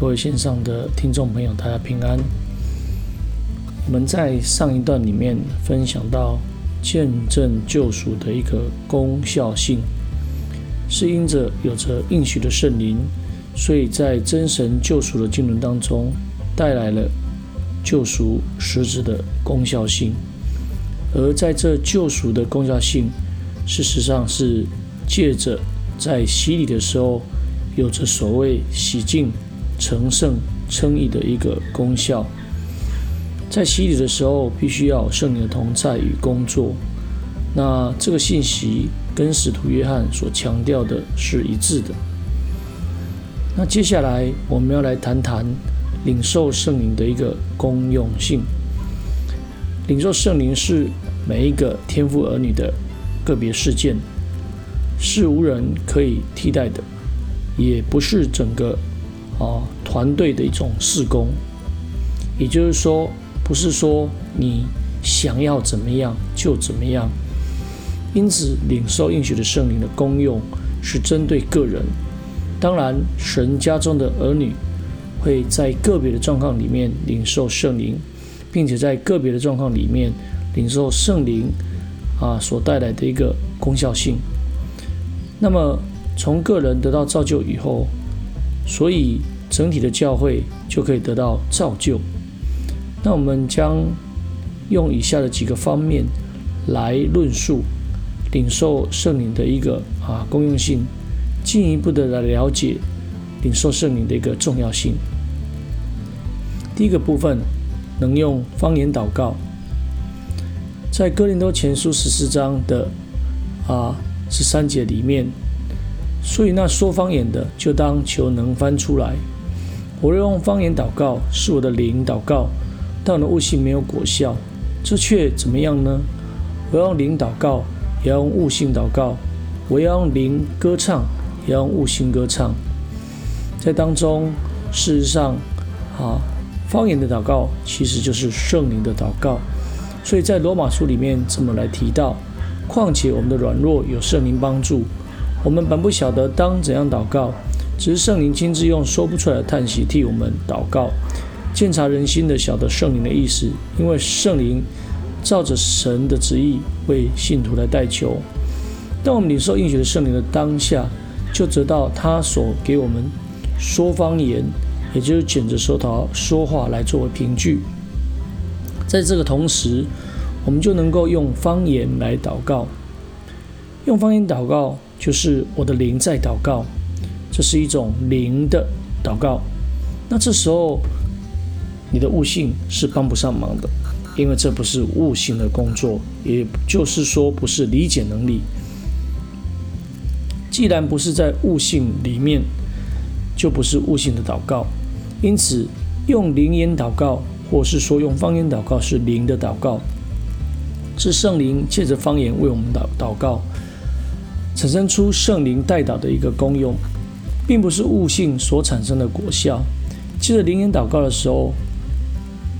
各位线上的听众朋友，大家平安。我们在上一段里面分享到见证救赎的一个功效性，是因着有着应许的圣灵，所以在真神救赎的经纶当中带来了救赎实质的功效性。而在这救赎的功效性，事实上是借着在洗礼的时候，有着所谓洗净。成圣称义的一个功效，在洗礼的时候，必须要圣灵的同在与工作。那这个信息跟使徒约翰所强调的是一致的。那接下来我们要来谈谈领受圣灵的一个功用性。领受圣灵是每一个天赋儿女的个别事件，是无人可以替代的，也不是整个。啊，团队的一种事工，也就是说，不是说你想要怎么样就怎么样。因此，领受应许的圣灵的功用是针对个人。当然，神家中的儿女会在个别的状况里面领受圣灵，并且在个别的状况里面领受圣灵啊所带来的一个功效性。那么，从个人得到造就以后。所以，整体的教会就可以得到造就。那我们将用以下的几个方面来论述领受圣灵的一个啊公用性，进一步的来了解领受圣灵的一个重要性。第一个部分，能用方言祷告，在哥林多前书十四章的啊十三节里面。所以那说方言的，就当求能翻出来。我用方言祷告，是我的灵祷告，但我的悟性没有果效，这却怎么样呢？我要用灵祷告，也要用悟性祷告；我要用灵歌唱，也要用悟性歌唱。在当中，事实上，啊，方言的祷告其实就是圣灵的祷告。所以在罗马书里面这么来提到：况且我们的软弱有圣灵帮助。我们本不晓得当怎样祷告，只是圣灵亲自用说不出来的叹息替我们祷告。鉴察人心的，晓得圣灵的意思，因为圣灵照着神的旨意为信徒来代求。当我们领受应许的圣灵的当下，就得到他所给我们说方言，也就是卷着舌头说话来作为凭据。在这个同时，我们就能够用方言来祷告，用方言祷告。就是我的灵在祷告，这是一种灵的祷告。那这时候你的悟性是帮不上忙的，因为这不是悟性的工作，也就是说不是理解能力。既然不是在悟性里面，就不是悟性的祷告。因此，用灵言祷告，或是说用方言祷告，是灵的祷告，是圣灵借着方言为我们祷祷告。产生出圣灵代祷的一个功用，并不是悟性所产生的果效。记得灵言祷告的时候，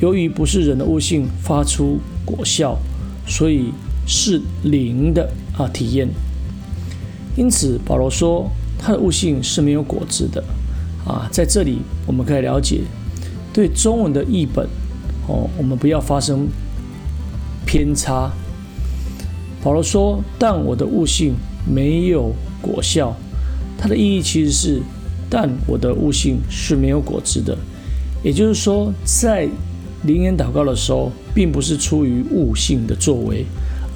由于不是人的悟性发出果效，所以是灵的啊体验。因此保罗说他的悟性是没有果子的啊。在这里我们可以了解，对中文的译本哦，我们不要发生偏差。保罗说：“但我的悟性。”没有果效，它的意义其实是，但我的悟性是没有果子的。也就是说，在灵言祷告的时候，并不是出于悟性的作为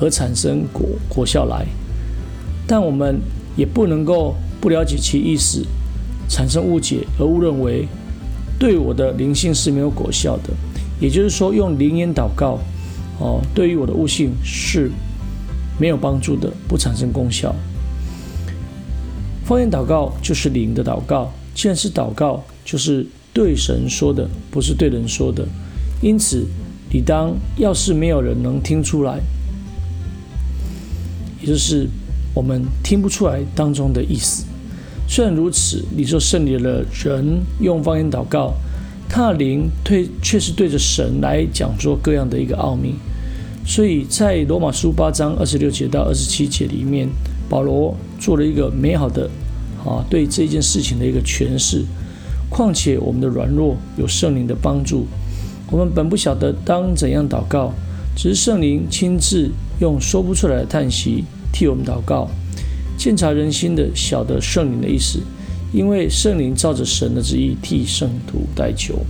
而产生果果效来。但我们也不能够不了解其意思，产生误解而误认为对我的灵性是没有果效的。也就是说，用灵言祷告，哦，对于我的悟性是。没有帮助的，不产生功效。方言祷告就是灵的祷告，既然是祷告，就是对神说的，不是对人说的。因此，你当要是没有人能听出来，也就是我们听不出来当中的意思。虽然如此，你说圣灵的人用方言祷告，他的灵对却是对着神来讲说各样的一个奥秘。所以在罗马书八章二十六节到二十七节里面，保罗做了一个美好的啊对这件事情的一个诠释。况且我们的软弱有圣灵的帮助，我们本不晓得当怎样祷告，只是圣灵亲自用说不出来的叹息替我们祷告。鉴察人心的，晓得圣灵的意思，因为圣灵照着神的旨意替圣徒代求。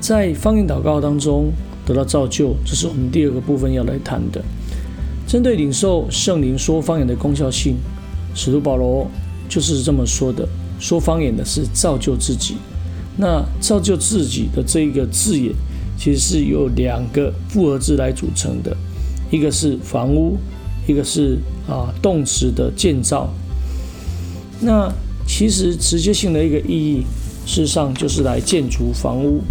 在方言祷告当中得到造就，这是我们第二个部分要来谈的。针对领受圣灵说方言的功效性，使徒保罗就是这么说的。说方言的是造就自己，那造就自己的这一个字眼，其实是由两个复合字来组成的，一个是房屋，一个是啊动词的建造。那其实直接性的一个意义，事实上就是来建筑房屋。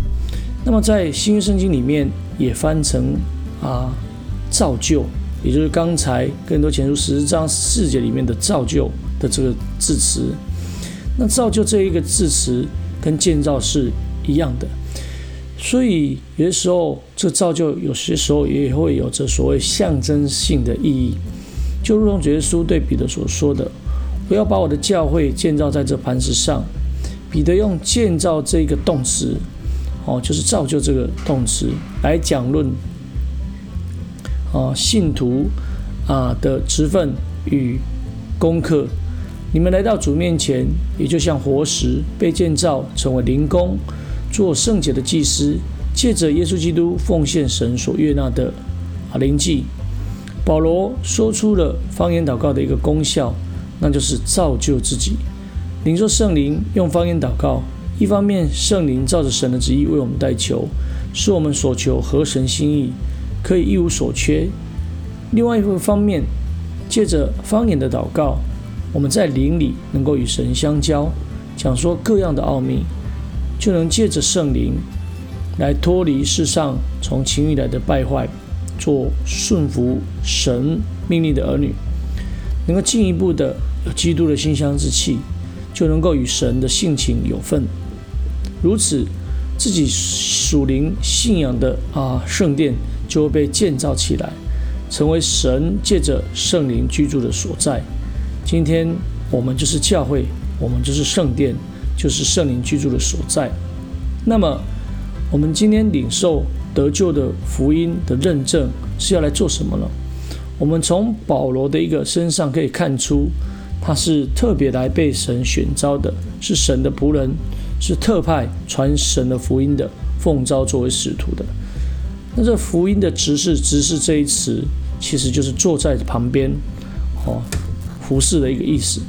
那么在新约圣经里面也翻成啊造就，也就是刚才更多前书十章四节里面的造就的这个字词。那造就这一个字词跟建造是一样的，所以有些时候这造就有些时候也会有着所谓象征性的意义，就如同主耶稣对彼得所说的：“不要把我的教会建造在这磐石上。”彼得用建造这个动词，哦，就是造就这个动词来讲论哦信徒啊的职分与功课。你们来到主面前，也就像活石被建造成为灵宫，做圣洁的祭司，借着耶稣基督奉献神所悦纳的啊灵祭。保罗说出了方言祷告的一个功效，那就是造就自己。领受圣灵用方言祷告，一方面圣灵照着神的旨意为我们代求，使我们所求合神心意，可以一无所缺；另外一方面，借着方言的祷告。我们在灵里能够与神相交，讲说各样的奥秘，就能借着圣灵来脱离世上从情欲来的败坏，做顺服神命令的儿女，能够进一步的有基督的馨香之气，就能够与神的性情有份。如此，自己属灵信仰的啊圣殿就会被建造起来，成为神借着圣灵居住的所在。今天我们就是教会，我们就是圣殿，就是圣灵居住的所在。那么，我们今天领受得救的福音的认证是要来做什么呢？我们从保罗的一个身上可以看出，他是特别来被神选召的，是神的仆人，是特派传神的福音的，奉召作为使徒的。那这福音的执事，执事这一词，其实就是坐在旁边，哦。服侍的一个意思。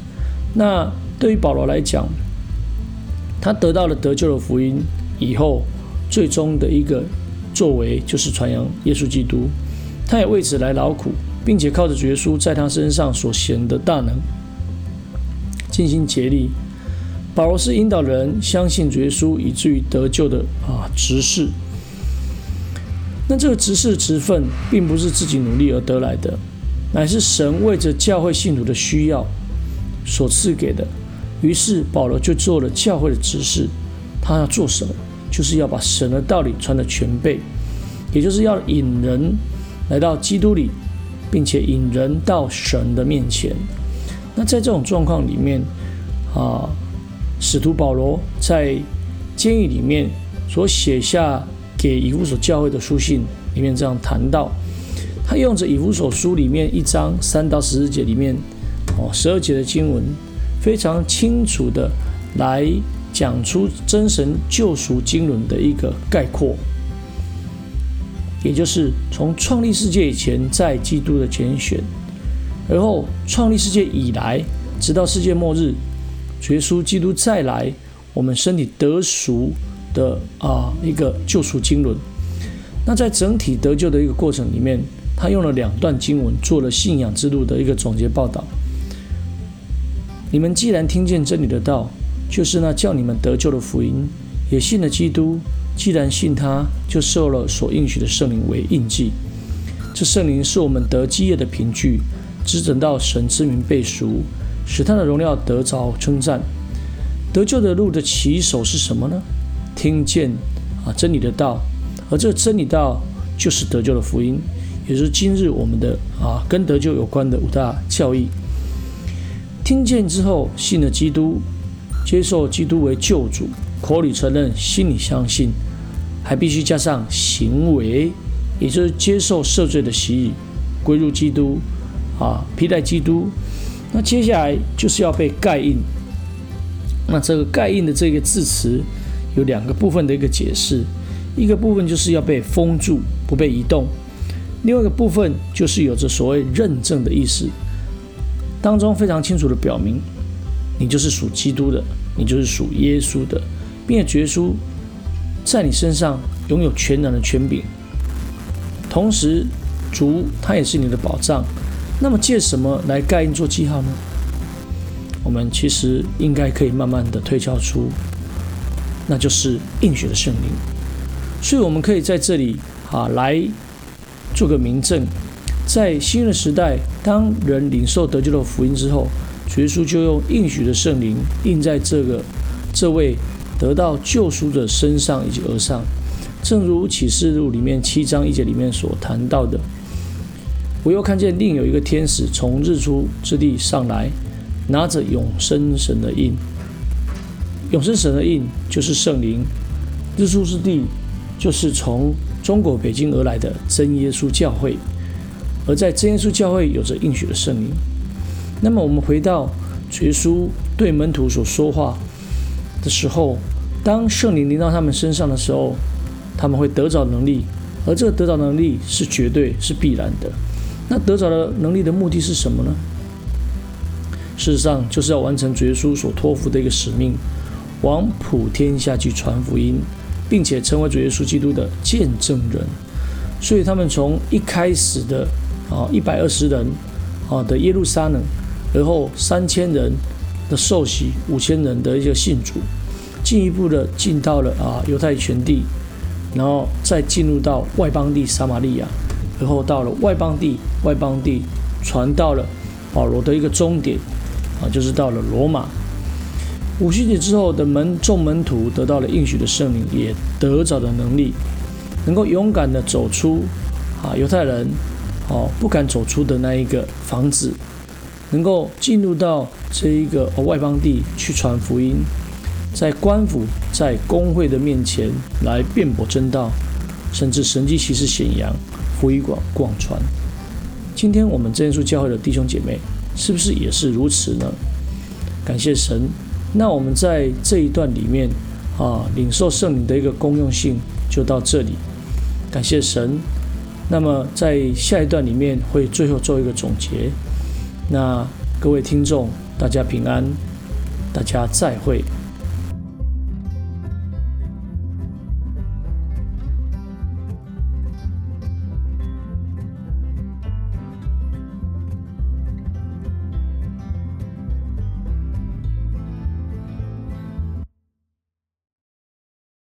那对于保罗来讲，他得到了得救的福音以后，最终的一个作为就是传扬耶稣基督。他也为此来劳苦，并且靠着主耶稣在他身上所显的大能，尽心竭力。保罗是引导人相信主耶稣，以至于得救的啊执事。那这个执事职分，并不是自己努力而得来的。乃是神为着教会信徒的需要所赐给的。于是保罗就做了教会的执事。他要做什么？就是要把神的道理传的全备，也就是要引人来到基督里，并且引人到神的面前。那在这种状况里面啊，使徒保罗在监狱里面所写下给以弗所教会的书信里面这样谈到。他用着以弗所书里面一章三到十四节里面，哦十二节的经文，非常清楚的来讲出真神救赎经纶的一个概括，也就是从创立世界以前在基督的拣选，而后创立世界以来，直到世界末日，耶稣基督再来，我们身体得赎的啊一个救赎经纶。那在整体得救的一个过程里面。他用了两段经文做了信仰之路的一个总结报道。你们既然听见真理的道，就是那叫你们得救的福音，也信了基督。既然信他，就受了所应许的圣灵为印记。这圣灵是我们得基业的凭据，只等到神之名被赎，使他的荣耀得着称赞。得救的路的起手是什么呢？听见啊真理的道，而这真理道就是得救的福音。也是今日我们的啊，跟得救有关的五大教义。听见之后信了基督，接受基督为救主，口里承认，心里相信，还必须加上行为，也就是接受赦罪的洗礼，归入基督，啊，披戴基督。那接下来就是要被盖印。那这个盖印的这个字词有两个部分的一个解释，一个部分就是要被封住，不被移动；另外一个部分就是有着所谓认证的意思，当中非常清楚的表明。你就是属基督的，你就是属耶稣的，并且耶稣在你身上拥有全能的权柄。同时，主他也是你的保障。那么，借什么来盖印做记号呢？我们其实应该可以慢慢的推敲出，那就是应许的圣灵。所以，我们可以在这里啊来做个明证，在新的时代，当人领受得救的福音之后。耶稣就用应许的圣灵印在这个这位得到救赎的身上以及额上，正如启示录里面七章一节里面所谈到的。我又看见另有一个天使从日出之地上来，拿着永生神的印。永生神的印就是圣灵，日出之地就是从中国北京而来的真耶稣教会，而在真耶稣教会有着应许的圣灵。那么我们回到耶稣对门徒所说话的时候，当圣灵临到他们身上的时候，他们会得着能力，而这个得着能力是绝对是必然的。那得着的能力的目的是什么呢？事实上，就是要完成主耶稣所托付的一个使命，往普天下去传福音，并且成为主耶稣基督的见证人。所以他们从一开始的啊一百二十人啊的耶路撒冷。而后三千人的受洗，五千人的一些信主，进一步的进到了啊犹太全地，然后再进入到外邦地撒玛利亚，而后到了外邦地，外邦地传到了保罗的一个终点啊，就是到了罗马。五旬节之后的门众门徒得到了应许的圣灵，也得着的能力，能够勇敢的走出啊犹太人哦不敢走出的那一个房子。能够进入到这一个外邦地去传福音，在官府、在工会的面前来辩驳真道，甚至神迹奇事显扬，推广广传。今天我们真耶稣教会的弟兄姐妹，是不是也是如此呢？感谢神。那我们在这一段里面啊，领受圣灵的一个公用性就到这里。感谢神。那么在下一段里面会最后做一个总结。那各位听众，大家平安，大家再会。